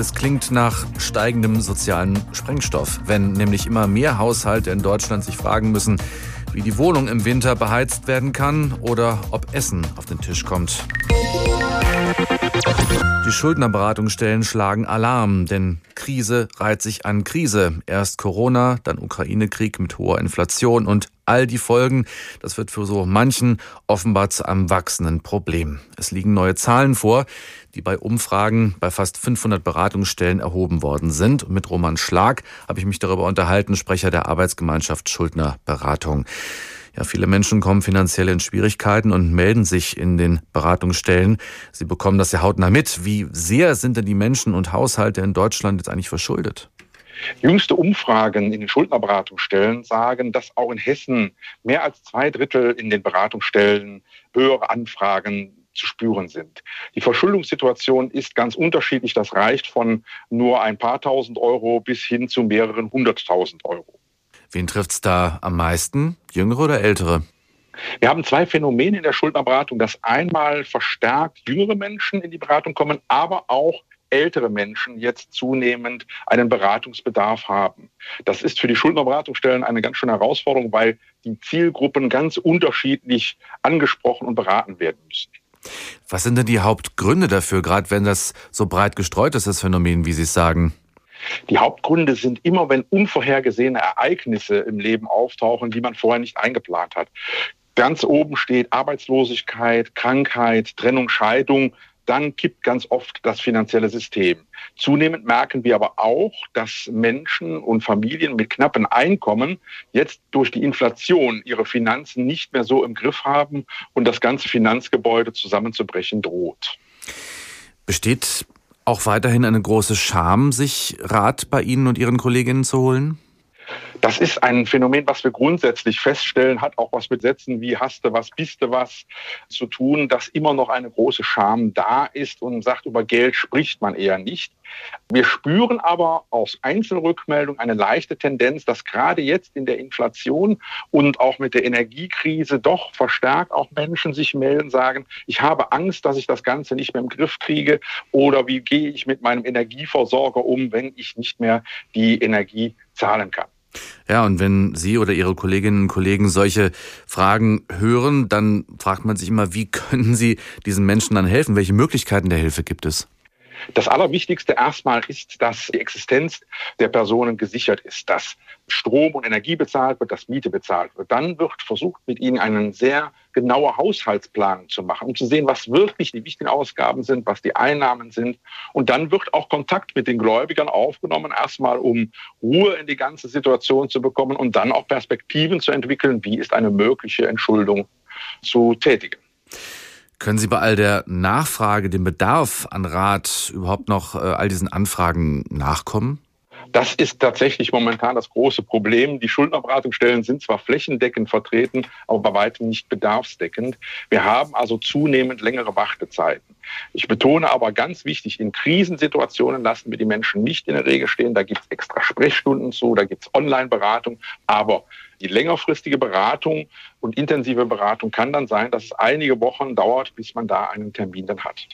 Es klingt nach steigendem sozialen Sprengstoff, wenn nämlich immer mehr Haushalte in Deutschland sich fragen müssen, wie die Wohnung im Winter beheizt werden kann oder ob Essen auf den Tisch kommt. Die Schuldnerberatungsstellen schlagen Alarm, denn Krise reiht sich an Krise. Erst Corona, dann Ukraine-Krieg mit hoher Inflation und all die Folgen, das wird für so manchen offenbar zu einem wachsenden Problem. Es liegen neue Zahlen vor, die bei Umfragen bei fast 500 Beratungsstellen erhoben worden sind. Und mit Roman Schlag habe ich mich darüber unterhalten, Sprecher der Arbeitsgemeinschaft Schuldner Beratung. Ja, viele Menschen kommen finanziell in Schwierigkeiten und melden sich in den Beratungsstellen. Sie bekommen das ja hautnah mit. Wie sehr sind denn die Menschen und Haushalte in Deutschland jetzt eigentlich verschuldet? Jüngste Umfragen in den Schuldnerberatungsstellen sagen, dass auch in Hessen mehr als zwei Drittel in den Beratungsstellen höhere Anfragen zu spüren sind. Die Verschuldungssituation ist ganz unterschiedlich. Das reicht von nur ein paar tausend Euro bis hin zu mehreren hunderttausend Euro. Wen trifft es da am meisten? Jüngere oder ältere? Wir haben zwei Phänomene in der Schuldnerberatung, dass einmal verstärkt jüngere Menschen in die Beratung kommen, aber auch ältere Menschen jetzt zunehmend einen Beratungsbedarf haben. Das ist für die Schuldnerberatungsstellen eine ganz schöne Herausforderung, weil die Zielgruppen ganz unterschiedlich angesprochen und beraten werden müssen. Was sind denn die Hauptgründe dafür, gerade wenn das so breit gestreut ist, das Phänomen, wie Sie es sagen? Die Hauptgründe sind immer, wenn unvorhergesehene Ereignisse im Leben auftauchen, die man vorher nicht eingeplant hat. Ganz oben steht Arbeitslosigkeit, Krankheit, Trennung, Scheidung, dann kippt ganz oft das finanzielle System. Zunehmend merken wir aber auch, dass Menschen und Familien mit knappen Einkommen jetzt durch die Inflation ihre Finanzen nicht mehr so im Griff haben und das ganze Finanzgebäude zusammenzubrechen droht. Besteht auch weiterhin eine große Scham, sich Rat bei Ihnen und Ihren Kolleginnen zu holen? Das ist ein Phänomen, was wir grundsätzlich feststellen, hat auch was mit Sätzen wie hast du was, bist du was zu tun, dass immer noch eine große Scham da ist und sagt, über Geld spricht man eher nicht. Wir spüren aber aus Einzelrückmeldungen eine leichte Tendenz, dass gerade jetzt in der Inflation und auch mit der Energiekrise doch verstärkt auch Menschen sich melden, sagen, ich habe Angst, dass ich das Ganze nicht mehr im Griff kriege oder wie gehe ich mit meinem Energieversorger um, wenn ich nicht mehr die Energie zahlen kann. Ja, und wenn Sie oder Ihre Kolleginnen und Kollegen solche Fragen hören, dann fragt man sich immer, wie können Sie diesen Menschen dann helfen? Welche Möglichkeiten der Hilfe gibt es? Das Allerwichtigste erstmal ist, dass die Existenz der Personen gesichert ist, dass Strom und Energie bezahlt wird, dass Miete bezahlt wird. Dann wird versucht, mit ihnen einen sehr genaue Haushaltsplanung zu machen, um zu sehen, was wirklich die wichtigen Ausgaben sind, was die Einnahmen sind. Und dann wird auch Kontakt mit den Gläubigern aufgenommen, erstmal um Ruhe in die ganze Situation zu bekommen und dann auch Perspektiven zu entwickeln, wie ist eine mögliche Entschuldung zu tätigen. Können Sie bei all der Nachfrage, dem Bedarf an Rat überhaupt noch äh, all diesen Anfragen nachkommen? Das ist tatsächlich momentan das große Problem. Die Schuldnerberatungsstellen sind zwar flächendeckend vertreten, aber bei weitem nicht bedarfsdeckend. Wir haben also zunehmend längere Wartezeiten. Ich betone aber ganz wichtig, in Krisensituationen lassen wir die Menschen nicht in der Regel stehen. Da gibt es extra Sprechstunden zu, da gibt es Online-Beratung. Aber die längerfristige Beratung und intensive Beratung kann dann sein, dass es einige Wochen dauert, bis man da einen Termin dann hat.